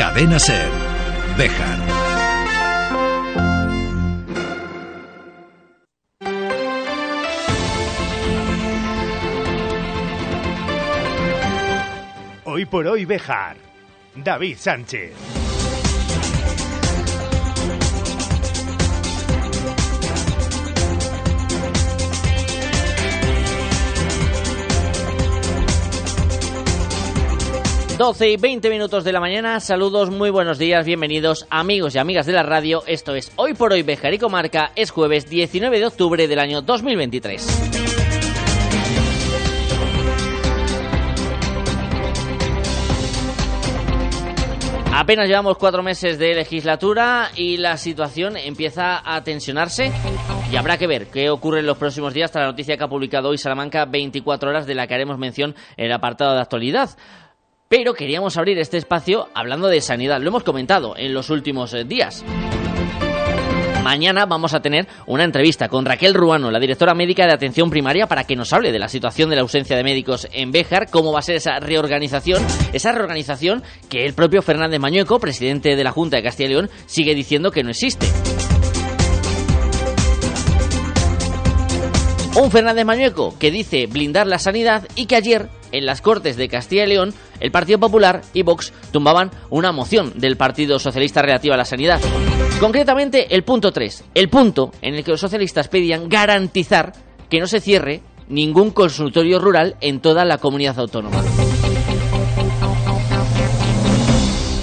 Cadena Ser. Bejar. Hoy por hoy Bejar. David Sánchez. Doce y 20 minutos de la mañana, saludos, muy buenos días, bienvenidos amigos y amigas de la radio, esto es Hoy por Hoy Bejar y Comarca, es jueves 19 de octubre del año 2023. Apenas llevamos cuatro meses de legislatura y la situación empieza a tensionarse y habrá que ver qué ocurre en los próximos días tras la noticia que ha publicado hoy Salamanca 24 horas de la que haremos mención en el apartado de actualidad. Pero queríamos abrir este espacio hablando de sanidad, lo hemos comentado en los últimos eh, días. Mañana vamos a tener una entrevista con Raquel Ruano, la directora médica de atención primaria, para que nos hable de la situación de la ausencia de médicos en Béjar, cómo va a ser esa reorganización, esa reorganización que el propio Fernández Mañueco, presidente de la Junta de Castilla y León, sigue diciendo que no existe. Un Fernández Mañueco que dice blindar la sanidad y que ayer, en las Cortes de Castilla y León, el Partido Popular y Vox tumbaban una moción del Partido Socialista relativa a la sanidad. Concretamente, el punto 3, el punto en el que los socialistas pedían garantizar que no se cierre ningún consultorio rural en toda la comunidad autónoma.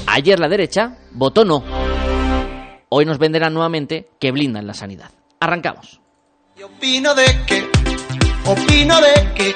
Ayer la derecha votó no. Hoy nos venderán nuevamente que blindan la sanidad. Arrancamos. opino de que, opino de que,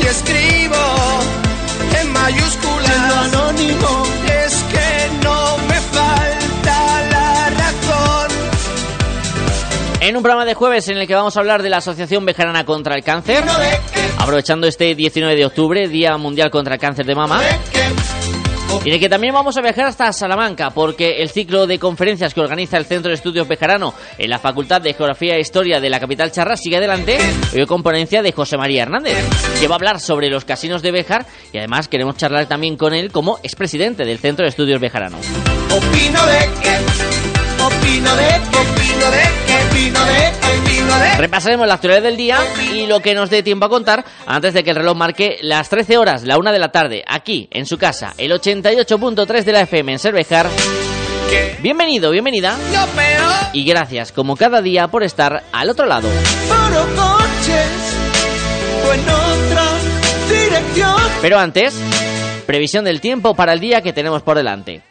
y escribo en mayúsculas en lo anónimo. Es que no me falta la razón. En un programa de jueves en el que vamos a hablar de la Asociación Bejarana contra el Cáncer, aprovechando este 19 de octubre, Día Mundial contra el Cáncer de Mama, y el que también vamos a viajar hasta Salamanca, porque el ciclo de conferencias que organiza el Centro de Estudios Bejarano en la Facultad de Geografía e Historia de la capital charra sigue adelante, hoy con ponencia de José María Hernández, que va a hablar sobre los casinos de Bejar y además queremos charlar también con él como expresidente del Centro de Estudios Bejarano. opino de que, opino de opino de opino de opino de. Repasaremos la actualidad del día y lo que nos dé tiempo a contar antes de que el reloj marque las 13 horas, la 1 de la tarde, aquí en su casa, el 88.3 de la FM en Cervejar. Bienvenido, bienvenida y gracias como cada día por estar al otro lado. paro coches o en otra dirección. Pero antes, previsión del tiempo para el día que tenemos por delante.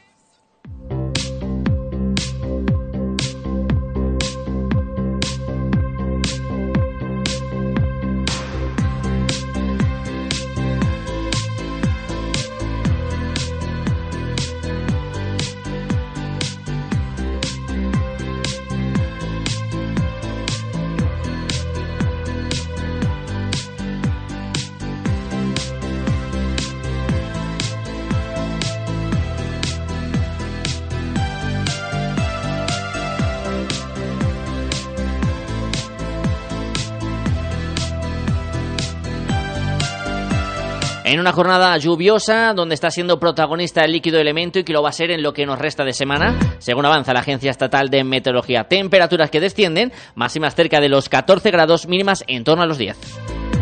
En una jornada lluviosa, donde está siendo protagonista el líquido elemento y que lo va a ser en lo que nos resta de semana, según avanza la Agencia Estatal de Meteorología. Temperaturas que descienden, máximas cerca de los 14 grados, mínimas en torno a los 10.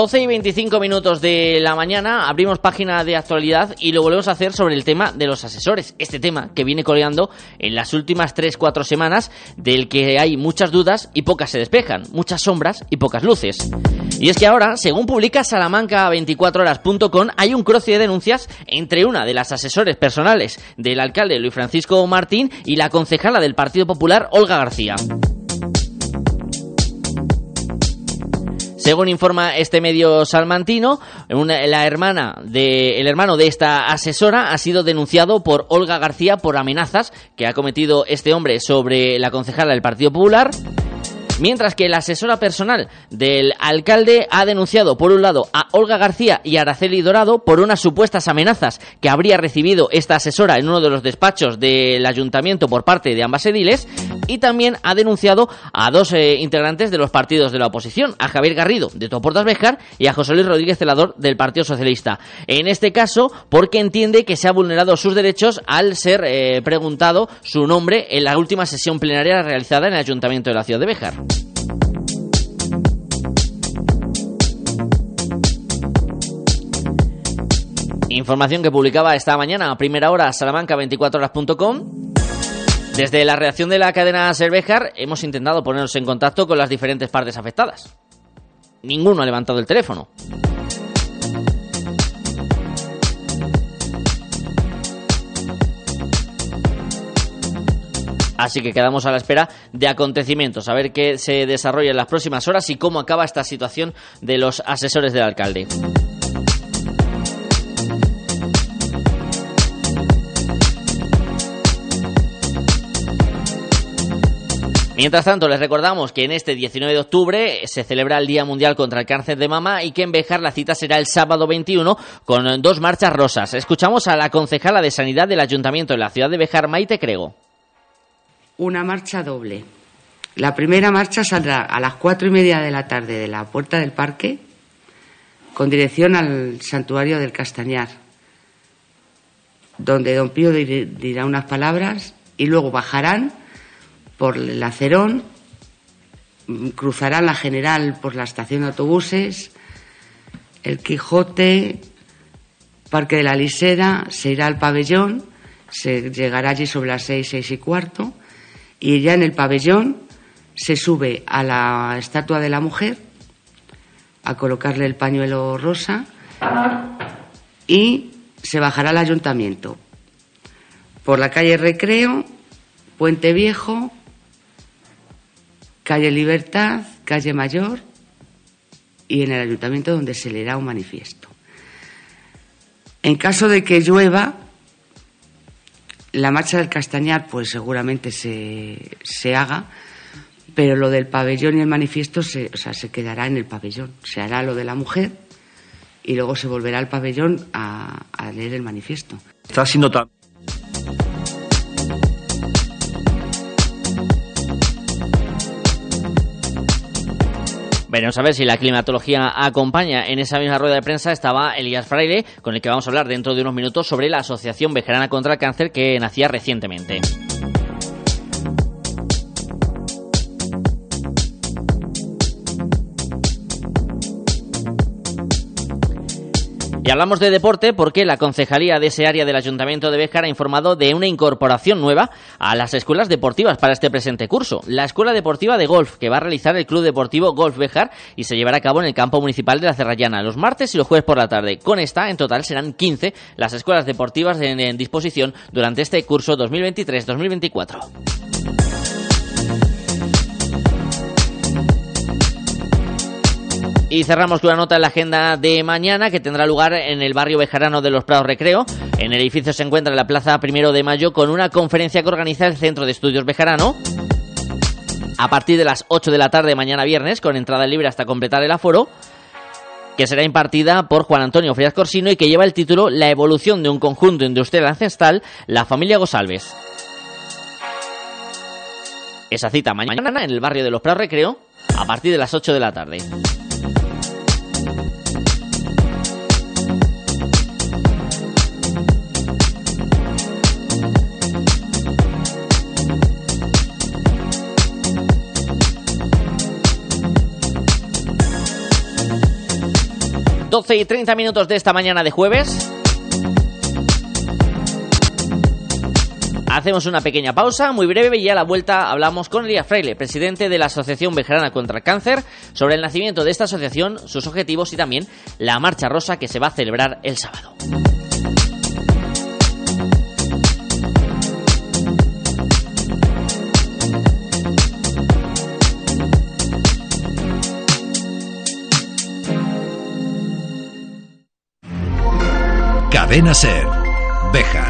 12 y 25 minutos de la mañana abrimos página de actualidad y lo volvemos a hacer sobre el tema de los asesores. Este tema que viene coleando en las últimas 3-4 semanas del que hay muchas dudas y pocas se despejan, muchas sombras y pocas luces. Y es que ahora, según publica Salamanca24horas.com, hay un cruce de denuncias entre una de las asesores personales del alcalde Luis Francisco Martín y la concejala del Partido Popular Olga García. Según informa este medio salmantino, la hermana de, el hermano de esta asesora ha sido denunciado por Olga García por amenazas que ha cometido este hombre sobre la concejala del Partido Popular Mientras que la asesora personal del alcalde ha denunciado, por un lado, a Olga García y Araceli Dorado por unas supuestas amenazas que habría recibido esta asesora en uno de los despachos del ayuntamiento por parte de ambas ediles, y también ha denunciado a dos eh, integrantes de los partidos de la oposición, a Javier Garrido, de Toportas Bejar, y a José Luis Rodríguez Celador, del Partido Socialista. En este caso, porque entiende que se ha vulnerado sus derechos al ser eh, preguntado su nombre en la última sesión plenaria realizada en el ayuntamiento de la ciudad de Bejar. Información que publicaba esta mañana a primera hora salamanca24horas.com. Desde la reacción de la cadena Cervejar hemos intentado ponernos en contacto con las diferentes partes afectadas. Ninguno ha levantado el teléfono. Así que quedamos a la espera de acontecimientos, a ver qué se desarrolla en las próximas horas y cómo acaba esta situación de los asesores del alcalde. Mientras tanto, les recordamos que en este 19 de octubre se celebra el Día Mundial contra el Cáncer de Mama y que en Bejar la cita será el sábado 21 con dos marchas rosas. Escuchamos a la concejala de Sanidad del Ayuntamiento de la ciudad de Bejar, Maite Crego. Una marcha doble. La primera marcha saldrá a las cuatro y media de la tarde de la puerta del parque con dirección al santuario del Castañar, donde don Pío dirá unas palabras y luego bajarán por el Acerón, cruzará la General por la estación de autobuses, el Quijote, Parque de la Lisera, se irá al pabellón, se llegará allí sobre las seis, seis y cuarto, y ya en el pabellón se sube a la estatua de la mujer a colocarle el pañuelo rosa y se bajará al ayuntamiento. Por la calle Recreo, Puente Viejo, calle Libertad, calle Mayor y en el ayuntamiento donde se leerá un manifiesto. En caso de que llueva, la marcha del Castañar pues seguramente se, se haga, pero lo del pabellón y el manifiesto se, o sea, se quedará en el pabellón. Se hará lo de la mujer y luego se volverá al pabellón a, a leer el manifiesto. Está siendo tan Veremos a ver si la climatología acompaña. En esa misma rueda de prensa estaba Elías Fraile, con el que vamos a hablar dentro de unos minutos sobre la Asociación Vejerana contra el Cáncer que nacía recientemente. Y hablamos de deporte porque la concejalía de ese área del Ayuntamiento de Béjar ha informado de una incorporación nueva a las escuelas deportivas para este presente curso. La Escuela Deportiva de Golf, que va a realizar el Club Deportivo Golf Béjar y se llevará a cabo en el campo municipal de la Cerrallana los martes y los jueves por la tarde. Con esta, en total, serán 15 las escuelas deportivas en, en disposición durante este curso 2023-2024. Y cerramos con una nota en la agenda de mañana que tendrá lugar en el barrio bejarano de los Prados Recreo. En el edificio se encuentra la plaza primero de mayo con una conferencia que organiza el Centro de Estudios Bejarano. A partir de las 8 de la tarde mañana viernes, con entrada libre hasta completar el aforo, que será impartida por Juan Antonio Frías Corsino y que lleva el título La evolución de un conjunto industrial ancestral, la familia Gosalves. Esa cita mañana en el barrio de los Prados Recreo a partir de las 8 de la tarde. 12 y 30 minutos de esta mañana de jueves. Hacemos una pequeña pausa, muy breve, y a la vuelta hablamos con Elías Freile, presidente de la Asociación Bejarana contra el Cáncer, sobre el nacimiento de esta asociación, sus objetivos y también la Marcha Rosa que se va a celebrar el sábado. Cadena Ser. Bejar.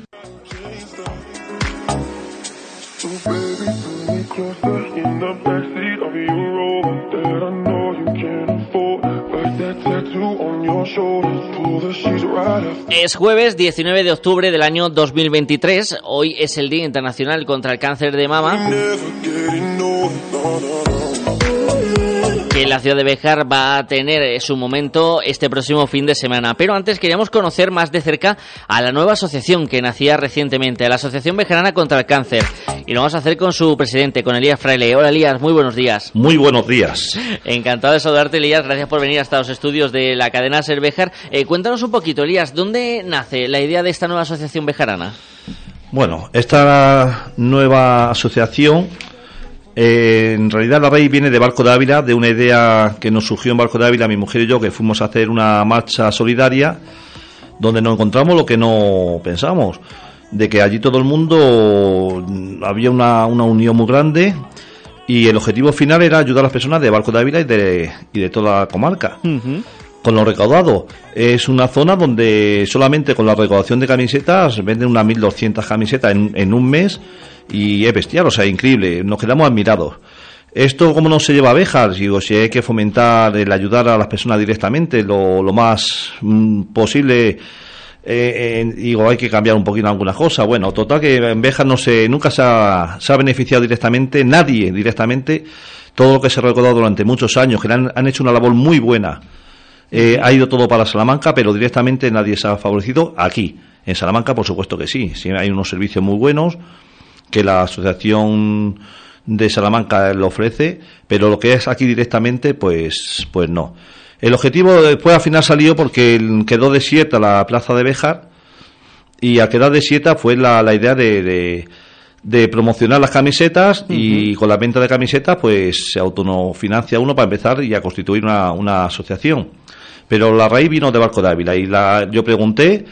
Es jueves 19 de octubre del año 2023. Hoy es el Día Internacional contra el Cáncer de Mama. Que la ciudad de Bejar va a tener su momento este próximo fin de semana. Pero antes queríamos conocer más de cerca a la nueva asociación que nacía recientemente, la Asociación Bejarana contra el Cáncer. Y lo vamos a hacer con su presidente, con Elías Fraile. Hola Elías, muy buenos días. Muy buenos días. Encantado de saludarte Elías, gracias por venir hasta los estudios de la cadena Ser Bejar. Eh, cuéntanos un poquito Elías, ¿dónde nace la idea de esta nueva asociación bejarana? Bueno, esta nueva asociación eh, en realidad la raíz viene de Barco de Ávila, de una idea que nos surgió en Barco de Ávila, mi mujer y yo, que fuimos a hacer una marcha solidaria donde nos encontramos lo que no pensamos, de que allí todo el mundo había una, una unión muy grande y el objetivo final era ayudar a las personas de Barco de Ávila y de, y de toda la comarca. Con lo recaudado, es una zona donde solamente con la recaudación de camisetas venden unas 1.200 camisetas en, en un mes y es bestial, o sea, increíble, nos quedamos admirados. Esto, ¿cómo no se lleva abejas? Digo, si hay que fomentar el ayudar a las personas directamente lo, más mm, posible, eh, digo, hay que cambiar un poquito algunas cosas. Bueno, total que en Bejas no se, nunca se ha, se ha beneficiado directamente, nadie directamente, todo lo que se ha recordado durante muchos años, que han, han hecho una labor muy buena. Eh, ha ido todo para Salamanca, pero directamente nadie se ha favorecido aquí. En Salamanca, por supuesto que sí. sí hay unos servicios muy buenos que la asociación de Salamanca lo ofrece, pero lo que es aquí directamente, pues, pues no. El objetivo después al final salió porque quedó desierta la plaza de Béjar y al quedar desierta fue la, la idea de, de, de promocionar las camisetas y con la venta de camisetas pues se autofinancia uno para empezar y a constituir una, una asociación. Pero la raíz vino de Barco de Ávila y la, yo pregunté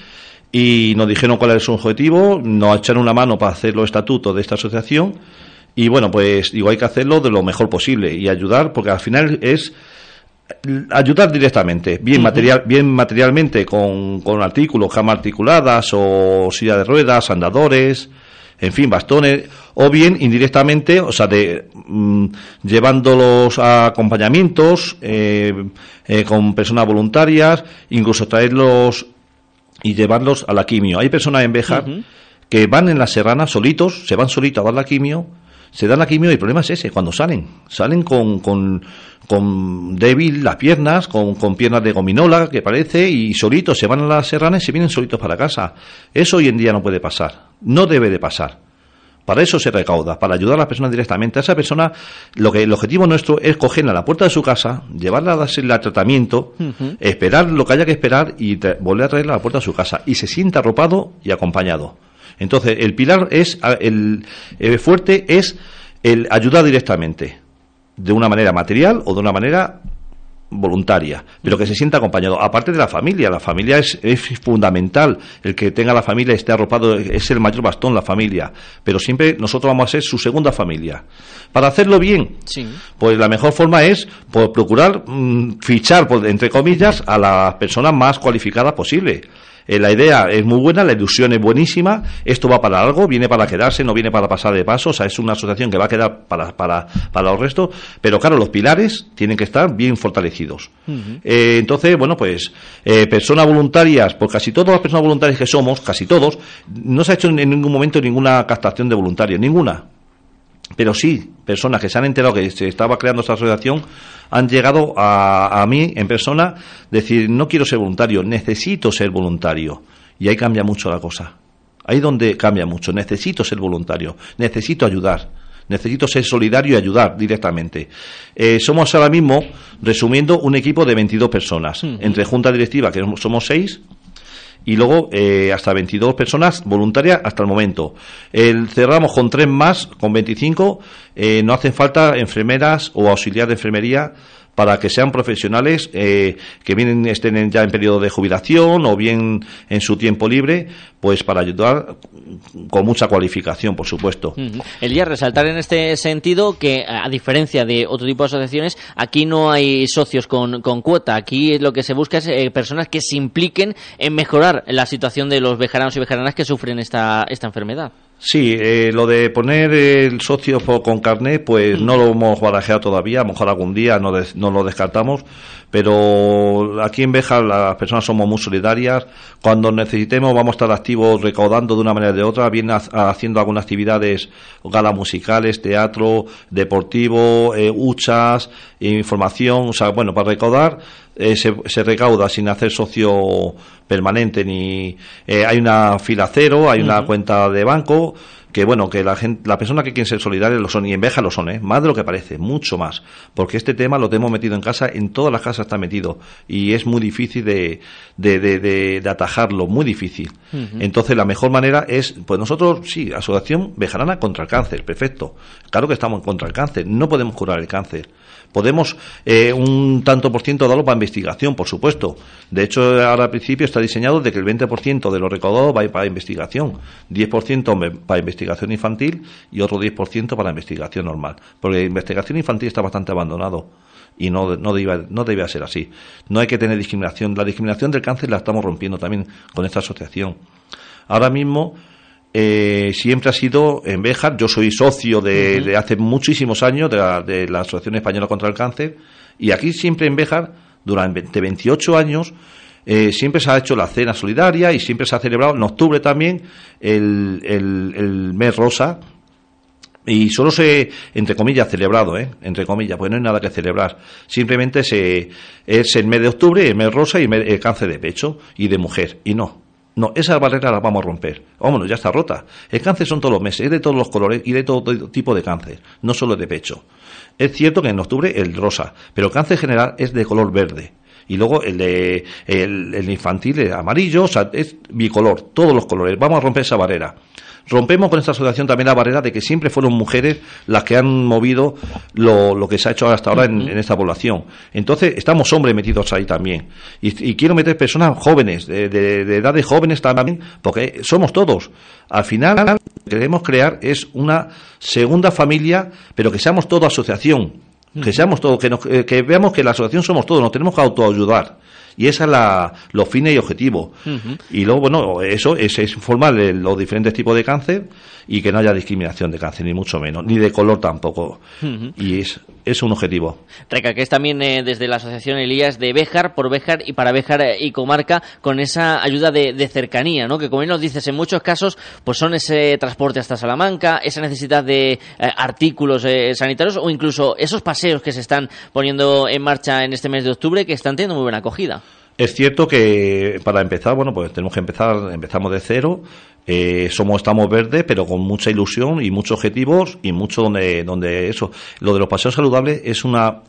y nos dijeron cuál era su objetivo, nos echaron una mano para hacer los estatutos de esta asociación y bueno, pues digo, hay que hacerlo de lo mejor posible y ayudar porque al final es ayudar directamente, bien material, bien materialmente con, con artículos, camas articuladas o silla de ruedas, andadores, en fin, bastones, o bien indirectamente, o sea, de mm, llevándolos a acompañamientos eh, eh, con personas voluntarias, incluso traerlos y llevarlos a la quimio. Hay personas en Béjar que van en la serrana solitos, se van solitos a dar la quimio, se dan la quimio y el problema es ese, cuando salen. Salen con, con, con débil las piernas, con, con piernas de gominola, que parece, y solitos se van a la serrana y se vienen solitos para casa. Eso hoy en día no puede pasar, no debe de pasar. Para eso se recauda, para ayudar a las personas directamente. A esa persona, lo que el objetivo nuestro es cogerla a la puerta de su casa, llevarla a darse a tratamiento, esperar lo que haya que esperar y volver a traerla a la puerta de su casa. Y se sienta arropado y acompañado. Entonces, el pilar es, el, el fuerte es el ayudar directamente, de una manera material o de una manera voluntaria, pero que se sienta acompañado. Aparte de la familia, la familia es, es, fundamental. El que tenga la familia esté arropado es el mayor bastón, la familia. Pero siempre nosotros vamos a ser su segunda familia. Para hacerlo bien, pues la mejor forma es pues, procurar mm, fichar, pues, entre comillas, a la persona más cualificada posible. Eh, la idea es muy buena, la ilusión es buenísima, esto va para algo, viene para quedarse, no viene para pasar de paso, o sea, es una asociación que va a quedar para, para, para los restos, pero claro, los pilares tienen que estar bien fortalecidos. Eh, entonces, bueno, pues eh, personas voluntarias, por casi todas las personas voluntarias que somos, casi todos, no se ha hecho en ningún momento ninguna captación de voluntarios, ninguna pero sí, personas que se han enterado que se estaba creando esta asociación han llegado a, a mí en persona decir, no quiero ser voluntario, necesito ser voluntario. Y ahí cambia mucho la cosa. Ahí donde cambia mucho. Necesito ser voluntario, necesito ayudar, necesito ser solidario y ayudar directamente. Eh, somos ahora mismo, resumiendo, un equipo de 22 personas, entre junta directiva, que somos seis, y luego eh, hasta 22 personas voluntarias hasta el momento. El, cerramos con tres más, con 25. Eh, no hacen falta enfermeras o auxiliar de enfermería para que sean profesionales eh, que vienen estén ya en periodo de jubilación o bien en su tiempo libre, pues para ayudar con mucha cualificación, por supuesto. El día resaltar en este sentido que, a diferencia de otro tipo de asociaciones, aquí no hay socios con, con cuota. Aquí lo que se busca es eh, personas que se impliquen en mejorar la situación de los vejaranos y vejaranas que sufren esta, esta enfermedad. Sí, eh, lo de poner el socio con carnet, pues no lo hemos barajeado todavía, a lo mejor algún día no, no lo descartamos, pero aquí en Beja las personas somos muy solidarias, cuando necesitemos vamos a estar activos recaudando de una manera o de otra, bien haciendo algunas actividades, galas musicales, teatro, deportivo, eh, huchas, información, o sea, bueno, para recaudar eh, se, se, recauda sin hacer socio permanente ni eh, hay una fila cero, hay una cuenta de banco que bueno, que la gente, la persona que quiere ser solidaria lo son y en Beja lo son, ¿eh? más de lo que parece, mucho más, porque este tema lo tenemos metido en casa, en todas las casas está metido y es muy difícil de, de, de, de, atajarlo, muy difícil. Entonces la mejor manera es, pues nosotros sí, Asociación Bejarana contra el cáncer, perfecto, claro que estamos contra el cáncer, no podemos curar el cáncer Podemos eh, un tanto por ciento darlo para investigación, por supuesto. De hecho, ahora al principio está diseñado de que el 20% de lo recaudado va para investigación, 10% para investigación infantil y otro 10% para investigación normal. Porque la investigación infantil está bastante abandonado y no, no, debe, no debe ser así. No hay que tener discriminación. La discriminación del cáncer la estamos rompiendo también con esta asociación. Ahora mismo eh, siempre ha sido en Béjar. Yo soy socio de, hace muchísimos años de la, Asociación Española contra el Cáncer y aquí siempre en Béjar, durante 28 años, eh, siempre se ha hecho la cena solidaria y siempre se ha celebrado en octubre también el, el, mes rosa. Y solo se, entre comillas, celebrado, ¿eh? Entre comillas, pues no hay nada que celebrar. Simplemente se, es el mes de octubre, el mes rosa y el cáncer de pecho y de mujer. Y no, no, esa barrera la vamos a romper. Vámonos, ya está rota. El cáncer son todos los meses, es de todos los colores y de todo tipo de cáncer, no solo de pecho. Es cierto que en octubre el rosa, pero el cáncer general es de color verde. Y luego el de el, infantil es amarillo, o sea, es bicolor, todos los colores. Vamos a romper esa barrera rompemos con esta asociación también la barrera de que siempre fueron mujeres las que han movido lo, que se ha hecho hasta ahora en, esta población. Entonces, estamos hombres metidos ahí también. Y, quiero meter personas jóvenes, de, de, edades jóvenes también, porque somos todos. Al final, lo que queremos crear es una segunda familia, pero que seamos todos asociación. Que seamos todos, que, que veamos que la asociación somos todos, nos tenemos que autoayudar y esa es la, los fines y objetivos. Y luego, bueno, eso es, informar de los diferentes tipos de cáncer y que no haya discriminación de cáncer, ni mucho menos, ni de color tampoco. Y es, es un objetivo. Reca, que es también eh, desde la Asociación Elías de Béjar, por Béjar y para Béjar eh, y Comarca, con esa ayuda de, cercanía, ¿no? Que como bien nos dices, en muchos casos, pues son ese transporte hasta Salamanca, esa necesidad de eh, artículos sanitarios o incluso esos paseos que se están poniendo en marcha en este mes de octubre que están teniendo muy buena acogida. Es cierto que para empezar, bueno, pues tenemos que empezar, empezamos de cero, eh, somos, estamos verdes, pero con mucha ilusión y muchos objetivos y mucho donde, donde eso. Lo de los paseos saludables es una,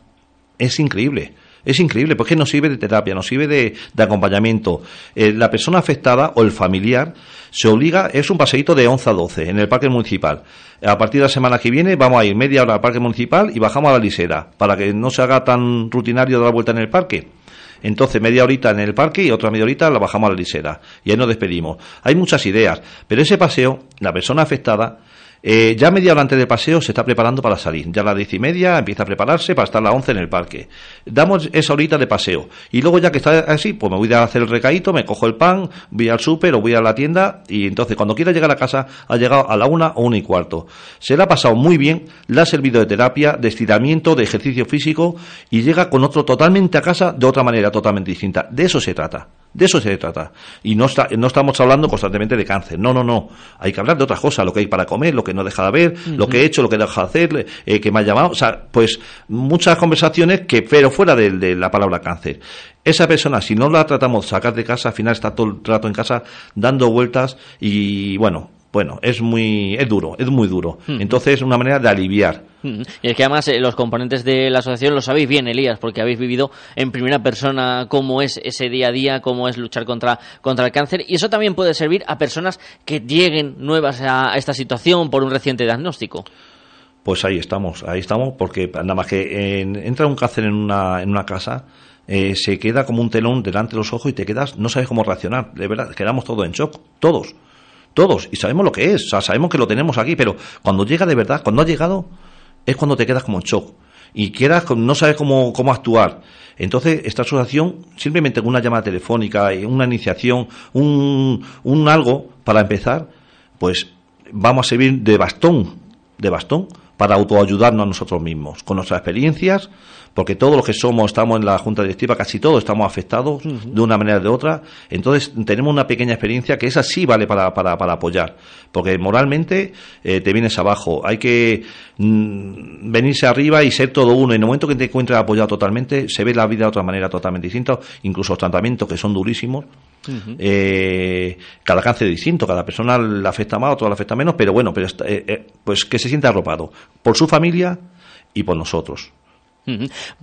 es increíble. Es increíble, porque nos sirve de terapia, nos sirve de, de acompañamiento. Eh, la persona afectada o el familiar se obliga, es un paseíto de 11 a 12 en el parque municipal. A partir de la semana que viene vamos a ir media hora al parque municipal y bajamos a la lisera, para que no se haga tan rutinario dar la vuelta en el parque. Entonces, media horita en el parque y otra media horita la bajamos a la lisera. Y ahí nos despedimos. Hay muchas ideas, pero ese paseo, la persona afectada, eh, ya media hora antes del paseo se está preparando para salir. Ya a las diez y media empieza a prepararse para estar a las once en el parque. Damos esa horita de paseo. Y luego ya que está así, pues me voy a hacer el recaíto, me cojo el pan, voy al súper o voy a la tienda y entonces cuando quiera llegar a casa ha llegado a la una o una y cuarto. Se le ha pasado muy bien, le ha servido de terapia, de estiramiento, de ejercicio físico y llega con otro totalmente a casa de otra manera totalmente distinta. De eso se trata. De eso se trata. Y no, está, no estamos hablando constantemente de cáncer. No, no, no. Hay que hablar de otras cosas, lo que hay para comer, lo que no deja de ver, lo que he hecho, lo que he dejado de hacer, eh, que me ha llamado. O sea, pues muchas conversaciones que, pero fuera de, de la palabra cáncer. Esa persona, si no la tratamos de sacar de casa, al final está todo el rato en casa dando vueltas y, bueno, bueno, es muy, es duro, es muy duro. Entonces, es una manera de aliviar. Mm. Y es que además eh, los componentes de la asociación lo sabéis bien, Elías, porque habéis vivido en primera persona cómo es ese día a día, cómo es luchar contra, contra el cáncer. Y eso también puede servir a personas que lleguen nuevas a, a esta situación por un reciente diagnóstico. Pues ahí estamos, ahí estamos, porque nada más que en- entra un cáncer en una, en una casa, eh, se queda como un telón delante de los ojos y te quedas, no sabes cómo reaccionar. De verdad, quedamos todos en shock, todos, todos, y sabemos lo que es, o sea, sabemos que lo tenemos aquí, pero cuando llega de verdad, cuando ha llegado, es cuando te quedas como en shock y quedas, no sabes cómo, cómo actuar. Entonces, esta asociación, simplemente con una llamada telefónica, una iniciación, un, un algo para empezar, pues vamos a servir de bastón, de bastón, para autoayudarnos a nosotros mismos, con nuestras experiencias, porque todos los que somos, estamos en la junta directiva, casi todos estamos afectados de una manera o de otra, entonces tenemos una pequeña experiencia que esa sí vale para, para, para apoyar, porque moralmente eh, te vienes abajo, hay que mm, venirse arriba y ser todo uno, en el momento que te encuentres apoyado totalmente, se ve la vida de otra manera totalmente distinta, incluso los tratamientos que son durísimos, eh, cada cáncer es distinto, cada persona le afecta más, a otro le afecta menos, pero bueno, pero eh, eh, pues que se sienta arropado por su familia y por nosotros.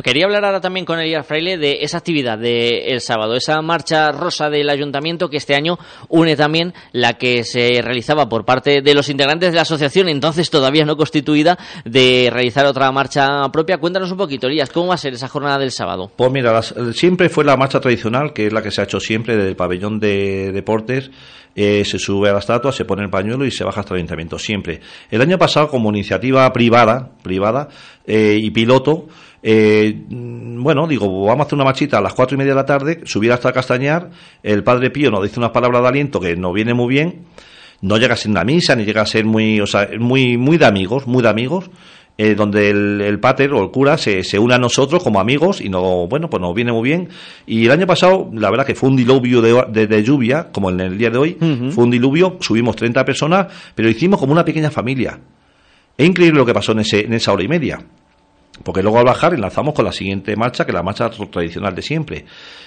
Quería hablar ahora también con Elías Fraile de esa actividad del sábado, esa marcha rosa del ayuntamiento que este año une también la que se realizaba por parte de los integrantes de la asociación, entonces todavía no constituida, de realizar otra marcha propia. Cuéntanos un poquito, Elías, ¿cómo va a ser esa jornada del sábado? Pues mira, las- siempre fue la marcha tradicional, que es la que se ha hecho siempre del pabellón de deportes. Eh, se sube a la estatua, se pone el pañuelo y se baja hasta el ayuntamiento, siempre. El año pasado, como iniciativa privada, privada eh, y piloto, eh, bueno, digo, vamos a hacer una marchita a las cuatro y media de la tarde, subir hasta Castañar, el padre Pío nos dice unas palabras de aliento que nos viene muy bien, no llega a ser una misa, ni llega a ser muy, o sea, muy, muy de amigos, muy de amigos, eh, donde el, el pater o el cura se, se une a nosotros como amigos y no, bueno, pues nos viene muy bien. Y el año pasado, la verdad que fue un diluvio de, de- de lluvia, como en el día de hoy, fue un diluvio, subimos 30 personas, pero hicimos como una pequeña familia. Es increíble lo que pasó en, ese, en esa hora y media. Porque luego al bajar enlazamos con la siguiente marcha, que es la marcha tradicional de siempre.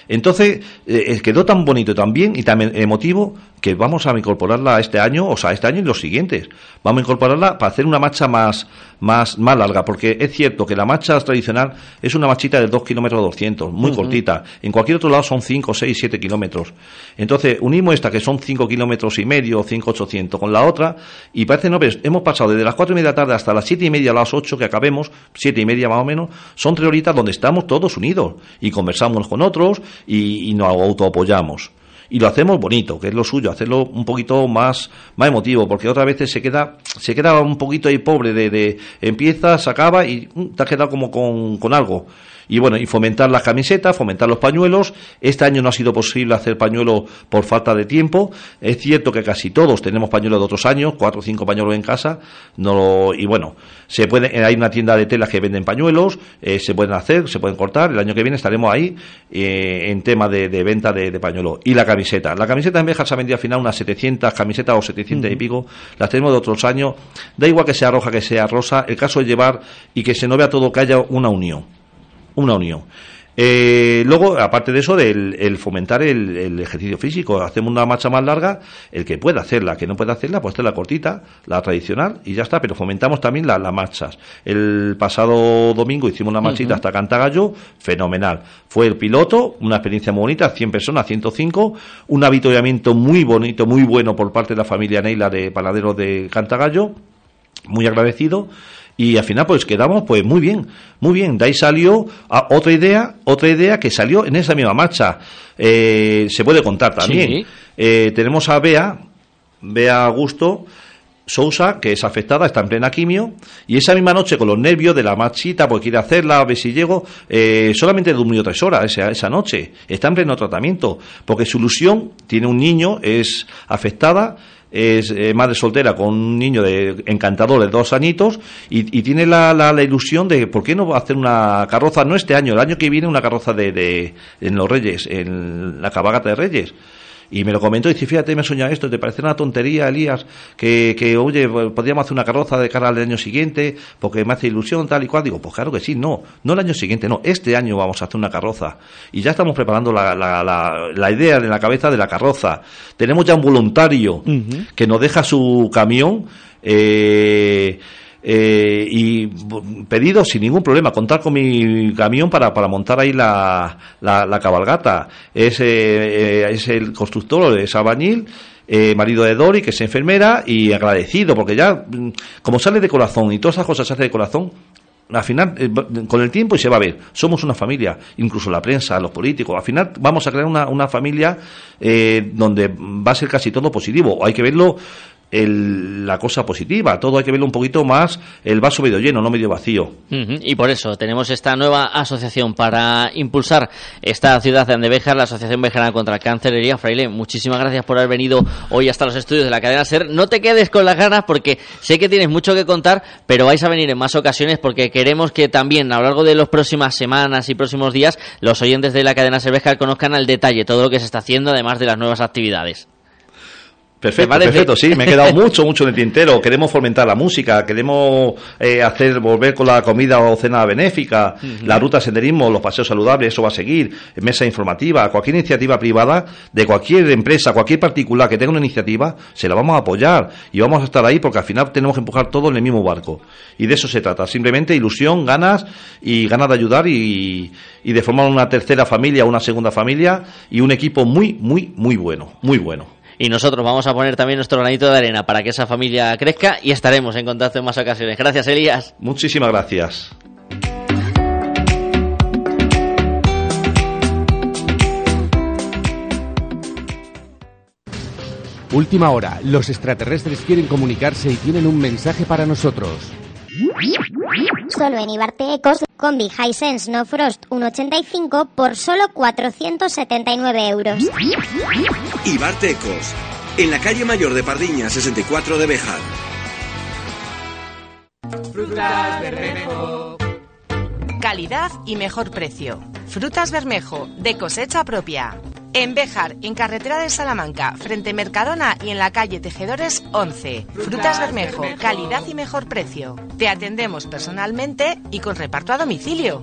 Entonces, eh, eh, quedó tan bonito bien y tan emotivo que vamos a incorporarla este año, o sea, este año y los siguientes. Vamos a incorporarla para hacer una marcha más, más, más larga, porque es cierto que la marcha tradicional es una marchita de 2 kilómetros 200, muy cortita. En cualquier otro lado son 5, 6, 7 kilómetros. Entonces, unimos esta que son 5 kilómetros y medio, 5, 800, con la otra, y parece no, pero hemos pasado desde las 4 y media de la tarde hasta las 7 y media, a las 8 que acabemos, 7 y media más o menos, son tres horitas donde estamos todos unidos y conversamos con otros y, y nos autoapoyamos. Y lo hacemos bonito, que es lo suyo, hacerlo un poquito más, más emotivo, porque otras veces se queda, se queda un poquito ahí pobre de, de empieza, se acaba y mm, te has quedado como con, con algo. Y bueno, y fomentar las camisetas, fomentar los pañuelos. Este año no ha sido posible hacer pañuelos por falta de tiempo. Es cierto que casi todos tenemos pañuelos de otros años, cuatro o cinco pañuelos en casa. No, y bueno, se puede, hay una tienda de telas que venden pañuelos, eh, se pueden hacer, se pueden cortar. El año que viene estaremos ahí eh, en tema de, de venta de, de pañuelos. Y la camiseta. La camiseta en Béjar se ha vendido al final unas 700 camisetas o 700 y pico. Las tenemos de otros años. Da igual que sea roja, que sea rosa. El caso es llevar y que se no vea todo, que haya una unión una unión. Eh, luego, aparte de eso, del el fomentar el, ejercicio físico. Hacemos una marcha más larga, el que pueda hacerla, que no pueda hacerla, pues hacer la cortita, la tradicional y ya está. Pero fomentamos también las marchas. El pasado domingo hicimos una marchita hasta Cantagallo, fenomenal. Fue el piloto, una experiencia muy bonita, 100 personas, 105, un avituallamiento muy bonito, muy bueno por parte de la familia Neila de Panaderos de Cantagallo, muy agradecido y al final pues quedamos pues muy bien, muy bien. De ahí salió ah, otra idea, otra idea que salió en esa misma marcha. Eh, se puede contar también. Eh, tenemos a Bea, Bea Augusto, Sousa, que es afectada, está en plena quimio, y esa misma noche con los nervios de la marchita, porque quiere hacerla, a ver si llego, eh, solamente durmió tres horas esa, esa noche, está en pleno tratamiento, porque su ilusión, tiene un niño, es afectada, es eh, madre soltera con un niño de encantador de dos añitos y, tiene la, la, ilusión de por qué no hacer una carroza, no este año, el año que viene una carroza de, de en los Reyes, en la cabalgata de Reyes. Y me lo comentó y dice, fíjate, me he soñado esto, ¿te parece una tontería, Elías? Que, que, oye, podríamos hacer una carroza de cara al año siguiente, porque me hace ilusión, tal y cual. Digo, pues claro que sí, no, no el año siguiente, no, este año vamos a hacer una carroza. Y ya estamos preparando la, la, la, idea en la cabeza de la carroza. Tenemos ya un voluntario que nos deja su camión, eh, eh, y pedido sin ningún problema, contar con mi camión para, para montar ahí la, la, cabalgata. Es, eh, es el constructor, es albañil, eh, marido de Dori, que es enfermera, y agradecido, porque ya, mm, como sale de corazón y todas esas cosas se hace de corazón, al final, con el tiempo y se va a ver, somos una familia, incluso la prensa, los políticos, al final vamos a crear una, una familia donde va a ser casi todo positivo, hay que verlo el, la cosa positiva. Todo hay que verlo un poquito más el vaso medio lleno, no medio vacío. Y por eso tenemos esta nueva asociación para impulsar esta ciudad de Andebejar, la Asociación Bejarana contra el Cáncer. Fraile, muchísimas gracias por haber venido hoy hasta los estudios de la cadena SER. No te quedes con las ganas porque sé que tienes mucho que contar, pero vais a venir en más ocasiones porque queremos que también a lo largo de las próximas semanas y próximos días los oyentes de la cadena SER Bejar conozcan al detalle todo lo que se está haciendo, además de las nuevas actividades. Perfecto, perfecto, sí, me he quedado mucho, mucho en el tintero. Queremos fomentar la música, queremos eh, hacer, volver con la comida o cena benéfica, la ruta senderismo, los paseos saludables, eso va a seguir, mesa informativa, cualquier iniciativa privada de cualquier empresa, cualquier particular que tenga una iniciativa, se la vamos a apoyar y vamos a estar ahí porque al final tenemos que empujar todo en el mismo barco. Y de eso se trata, simplemente ilusión, ganas y ganas de ayudar y, y de formar una tercera familia, una segunda familia y un equipo muy, muy, muy bueno, muy bueno y nosotros vamos a poner también nuestro granito de arena para que esa familia crezca y estaremos en contacto en más ocasiones. Gracias, Elías. Muchísimas gracias. Última hora. Los extraterrestres quieren comunicarse y tienen un mensaje para nosotros. Solo en Ibarte Ecos, combi Hisense No Frost 1.85 por solo 479 euros. Ibarte Ecos, en la calle mayor de Pardiña 64 de Bejar. Frutas Bermejo. Calidad y mejor precio. Frutas Bermejo, de cosecha propia. En Béjar, en carretera de Salamanca, frente Mercadona y en la calle Tejedores 11. Frutas Bermejo, calidad y mejor precio. Te atendemos personalmente y con reparto a domicilio.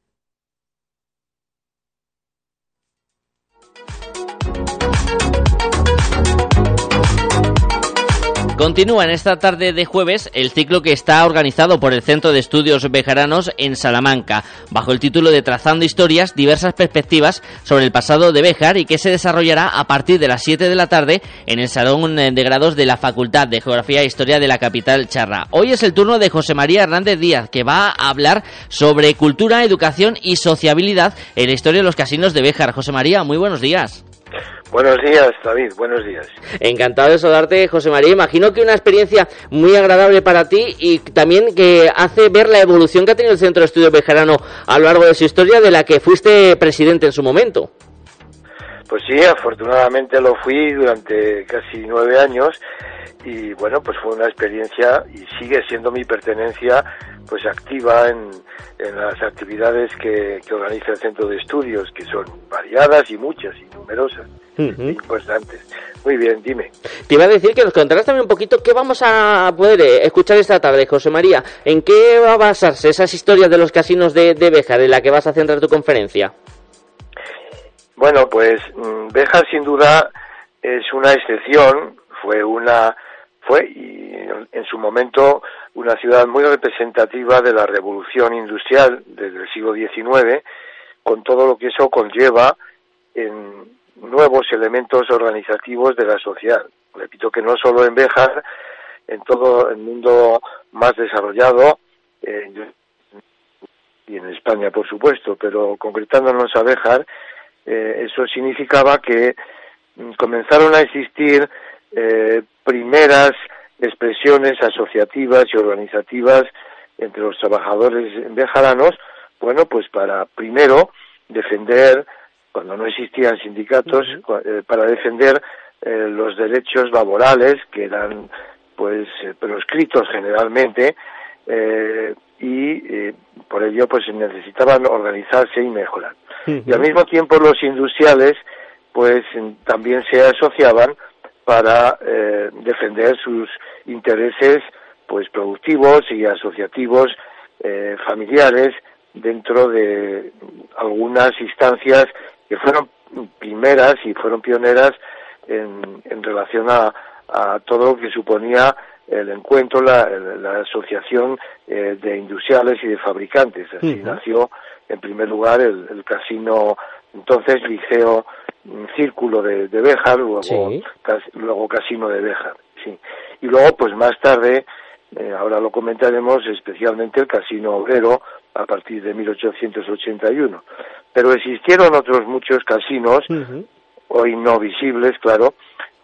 Continúa en esta tarde de jueves el ciclo que está organizado por el Centro de Estudios Bejaranos en Salamanca, bajo el título de Trazando Historias, diversas perspectivas sobre el pasado de Bejar y que se desarrollará a partir de las 7 de la tarde en el Salón de Grados de la Facultad de Geografía e Historia de la capital charra. Hoy es el turno de José María Hernández Díaz, que va a hablar sobre cultura, educación y sociabilidad en la historia de los casinos de Bejar. José María, muy buenos días. Buenos días, David, buenos días. Encantado de saludarte, José María. Imagino que una experiencia muy agradable para ti y también que hace ver la evolución que ha tenido el Centro de Estudios Bejarano a lo largo de su historia, de la que fuiste presidente en su momento. Pues sí, afortunadamente lo fui durante casi nueve años y bueno, pues fue una experiencia y sigue siendo mi pertenencia pues activa en, en las actividades que, que organiza el centro de estudios, que son variadas y muchas y numerosas, importantes. Muy bien, dime. Te iba a decir que nos contarás también un poquito qué vamos a poder eh, escuchar esta tarde, José María. ¿En qué va a basarse esas historias de los casinos de, de en la que vas a centrar tu conferencia? Bueno, pues mm, Béjar sin duda es una excepción, fue una fue y en su momento una ciudad muy representativa de la revolución industrial desde el siglo XIX, con todo lo que eso conlleva en nuevos elementos organizativos de la sociedad. Repito que no solo en Béjar, en todo el mundo más desarrollado, eh, y en España por supuesto, pero concretándonos a Béjar, eh, eso significaba que mm, comenzaron a existir eh, primeras expresiones asociativas y organizativas entre los trabajadores bejaranos, bueno, pues para primero defender, cuando no existían sindicatos, eh, para defender eh, los derechos laborales que eran pues eh, proscritos generalmente eh, y por ello pues necesitaban organizarse y mejorar. Y al mismo tiempo los industriales pues también se asociaban para eh, defender sus intereses pues productivos y asociativos eh, familiares dentro de algunas instancias que fueron primeras y fueron pioneras en, en relación a, a, todo lo que suponía el encuentro, la, la asociación eh, de industriales y de fabricantes. Así uh -huh. nació en primer lugar el, el casino, entonces Liceo Círculo de, de Béjar, luego, Sí. cas- luego Casino de Béjar. Sí. Y luego, pues más tarde, eh, ahora lo comentaremos, especialmente el Casino Obrero a partir de 1881. Pero existieron otros muchos casinos, hoy no visibles, claro,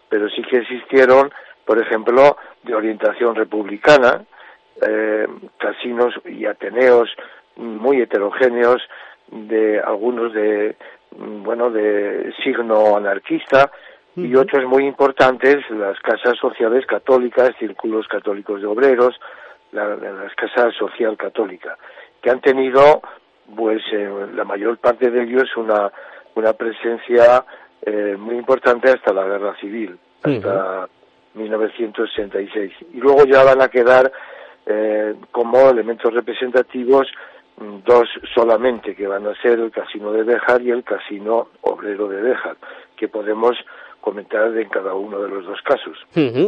pero sí que existieron, por ejemplo, de orientación republicana, eh, casinos y ateneos muy heterogéneos, de algunos de, mm, bueno, de signo anarquista, y otros muy importantes, las casas sociales católicas, círculos católicos de obreros, la, las casas social católica, que han tenido, pues, eh, la mayor parte de ellos una, una presencia eh, muy importante hasta la guerra civil, hasta 1966. Y luego ya van a quedar eh, como elementos representativos mm, dos solamente, que van a ser el Casino de Béjar y el Casino Obrero de Béjar, que podemos comentar en cada uno de los dos casos.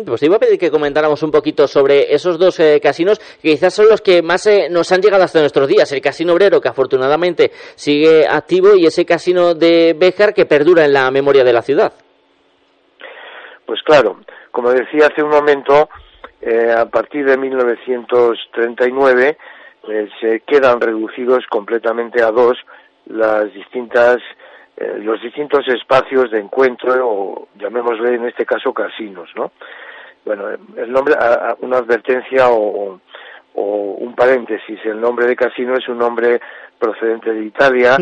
Pues te iba a pedir que comentáramos un poquito sobre esos dos eh, casinos que quizás son los que más eh, nos han llegado hasta nuestros días. El Casino Obrero, que afortunadamente sigue activo, y ese Casino de Béjar que perdura en la memoria de la ciudad. Pues claro, como decía hace un momento, eh, a partir de 1939 eh, se quedan reducidos completamente a dos las distintas eh, los distintos espacios de encuentro o llamémosle en este caso casinos, ¿no? Bueno, el nombre, a- a- una advertencia o, o un paréntesis, el nombre de casino es un nombre procedente de Italia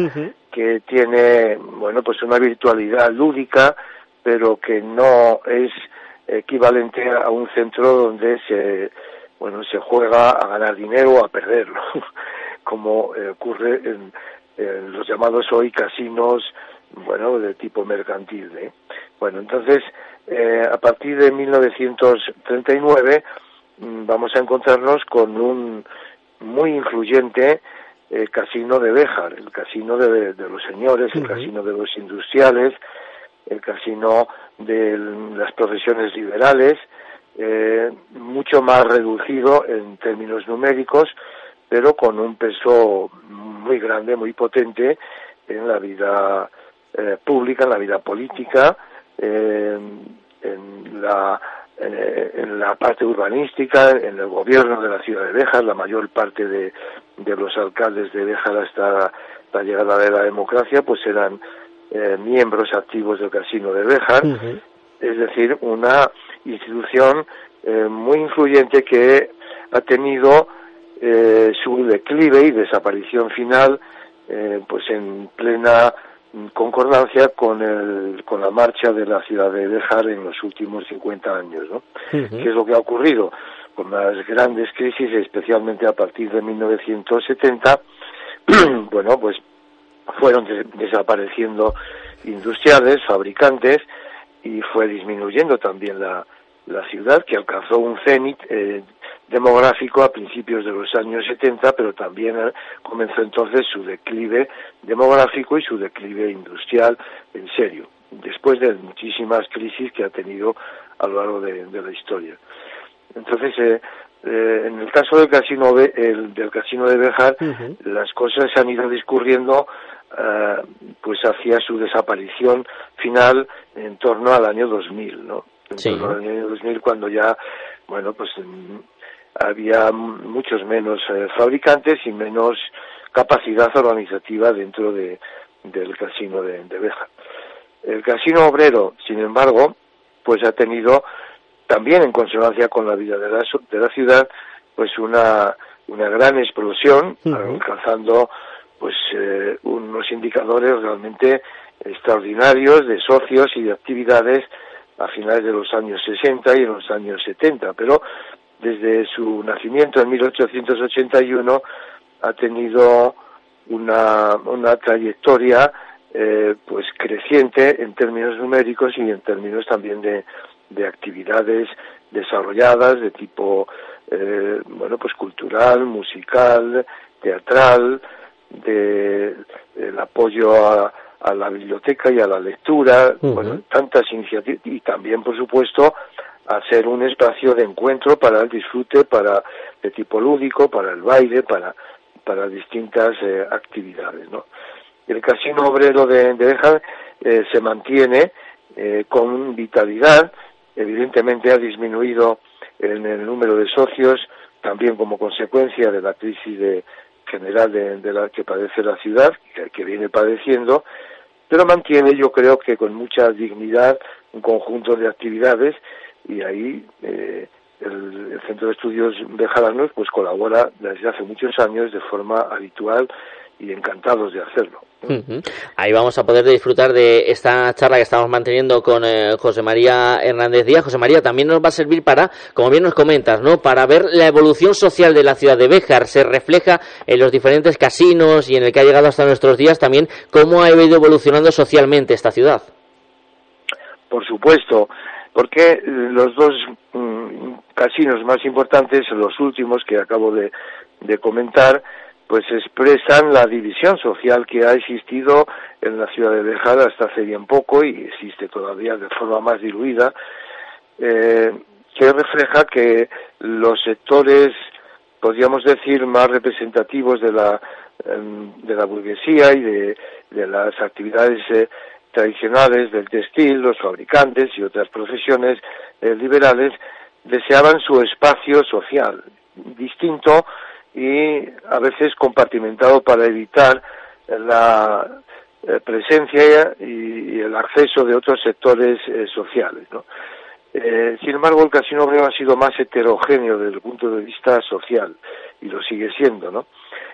que tiene, bueno, pues una virtualidad lúdica, pero que no es equivalente a un centro donde se, bueno, se juega a ganar dinero o a perderlo, como eh, ocurre en, en los llamados hoy casinos, bueno, de tipo mercantil. ¿eh? Bueno, entonces, eh, a partir de 1939 mm, vamos a encontrarnos con un muy influyente eh, casino de Béjar, el casino de, de los señores, el casino de los industriales, el casino de las profesiones liberales, eh, mucho más reducido en términos numéricos, pero con un peso muy grande, muy potente en la vida eh, pública, en la vida política, eh, en la eh, en la parte urbanística, en el gobierno de la ciudad de Béjar, la mayor parte de, de los alcaldes de Béjar hasta la llegada de la democracia, pues eran eh, miembros activos del Casino de Béjar, es decir, una institución eh, muy influyente que ha tenido eh, su declive y desaparición final eh, pues en plena en concordancia con, el, con la marcha de la ciudad de Béjar en los últimos 50 años. ¿no? ¿Qué es lo que ha ocurrido? Con las grandes crisis, especialmente a partir de 1970, bueno, pues fueron desapareciendo industriales, fabricantes, y fue disminuyendo también la, la ciudad, que alcanzó un cenit eh, demográfico a principios de los años 70, pero también eh, comenzó entonces su declive demográfico y su declive industrial en serio, después de muchísimas crisis que ha tenido a lo largo de, la historia. Entonces, eh, eh, en el caso del casino, el, del casino de Bejar, las cosas se han ido discurriendo pues hacia su desaparición final en torno al año 2000, ¿no? En torno al año 2000 cuando ya, bueno, pues había muchos menos eh, fabricantes y menos capacidad organizativa dentro de, del casino de, de Beja. El casino obrero, sin embargo, pues ha tenido también en consonancia con la vida de la, de la ciudad, pues una, una gran explosión, alcanzando pues eh, unos indicadores realmente extraordinarios de socios y de actividades a finales de los años 60 y en los años 70, pero desde su nacimiento en 1881 ha tenido una, una trayectoria eh, pues creciente en términos numéricos y en términos también de, de actividades desarrolladas de tipo eh, bueno pues cultural musical teatral de el apoyo a, a la biblioteca y a la lectura bueno tantas iniciativas y también por supuesto a ser un espacio de encuentro para el disfrute, para de tipo lúdico, para el baile, para, para distintas eh, actividades. ¿no? El casino obrero de, de eh, se mantiene eh, con vitalidad, evidentemente ha disminuido en el número de socios, también como consecuencia de la crisis de, general de, la que padece la ciudad, que, que viene padeciendo, pero mantiene, yo creo que con mucha dignidad, un conjunto de actividades y ahí eh, el, Centro de Estudios de pues colabora desde hace muchos años de forma habitual y encantados de hacerlo. Ahí vamos a poder disfrutar de esta charla que estamos manteniendo con eh, José María Hernández Díaz. José María, también nos va a servir para, como bien nos comentas, ¿no? Para ver la evolución social de la ciudad de Béjar. Se refleja en los diferentes casinos y en el que ha llegado hasta nuestros días también cómo ha ido evolucionando socialmente esta ciudad. Por supuesto porque los dos mm, casinos más importantes, los últimos que acabo de, comentar, pues expresan la división social que ha existido en la ciudad de Bejada hasta hace bien poco y existe todavía de forma más diluida, eh, que refleja que los sectores, podríamos decir, más representativos de la, em, de la burguesía y de, de las actividades eh, tradicionales del textil, los fabricantes y otras profesiones eh, liberales deseaban su espacio social distinto y a veces compartimentado para evitar la eh, presencia y, el acceso de otros sectores eh, sociales. sin embargo, el casino obrero ha sido más heterogéneo desde el punto de vista social y lo sigue siendo. ¿no?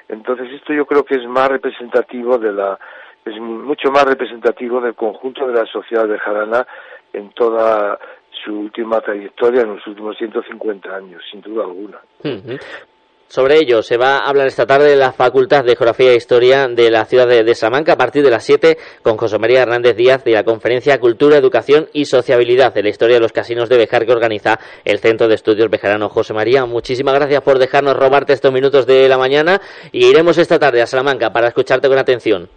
Entonces, esto yo creo que es más representativo de la es mucho más representativo del conjunto de la sociedad de Jarana en toda su última trayectoria, en los últimos 150 años, sin duda alguna. Sobre ello se va a hablar esta tarde en la Facultad de Geografía e Historia de la ciudad de, Salamanca a partir de las 7 con José María Hernández Díaz de la conferencia Cultura, Educación y Sociabilidad de la historia de los casinos de Bejar que organiza el Centro de Estudios Bejarano. José María, muchísimas gracias por dejarnos robarte estos minutos de la mañana y iremos esta tarde a Salamanca para escucharte con atención.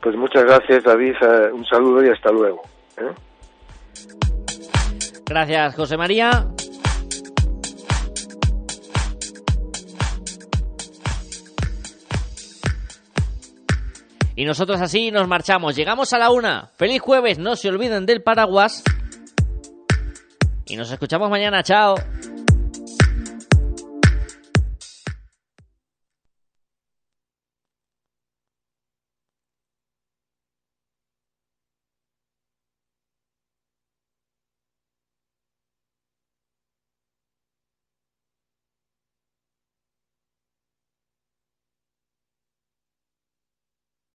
Pues muchas gracias, David. Eh, un saludo y hasta luego. ¿eh? Gracias, José María. Y nosotros así nos marchamos. Llegamos a la una. Feliz jueves. No se olviden del paraguas. Y nos escuchamos mañana. Chao.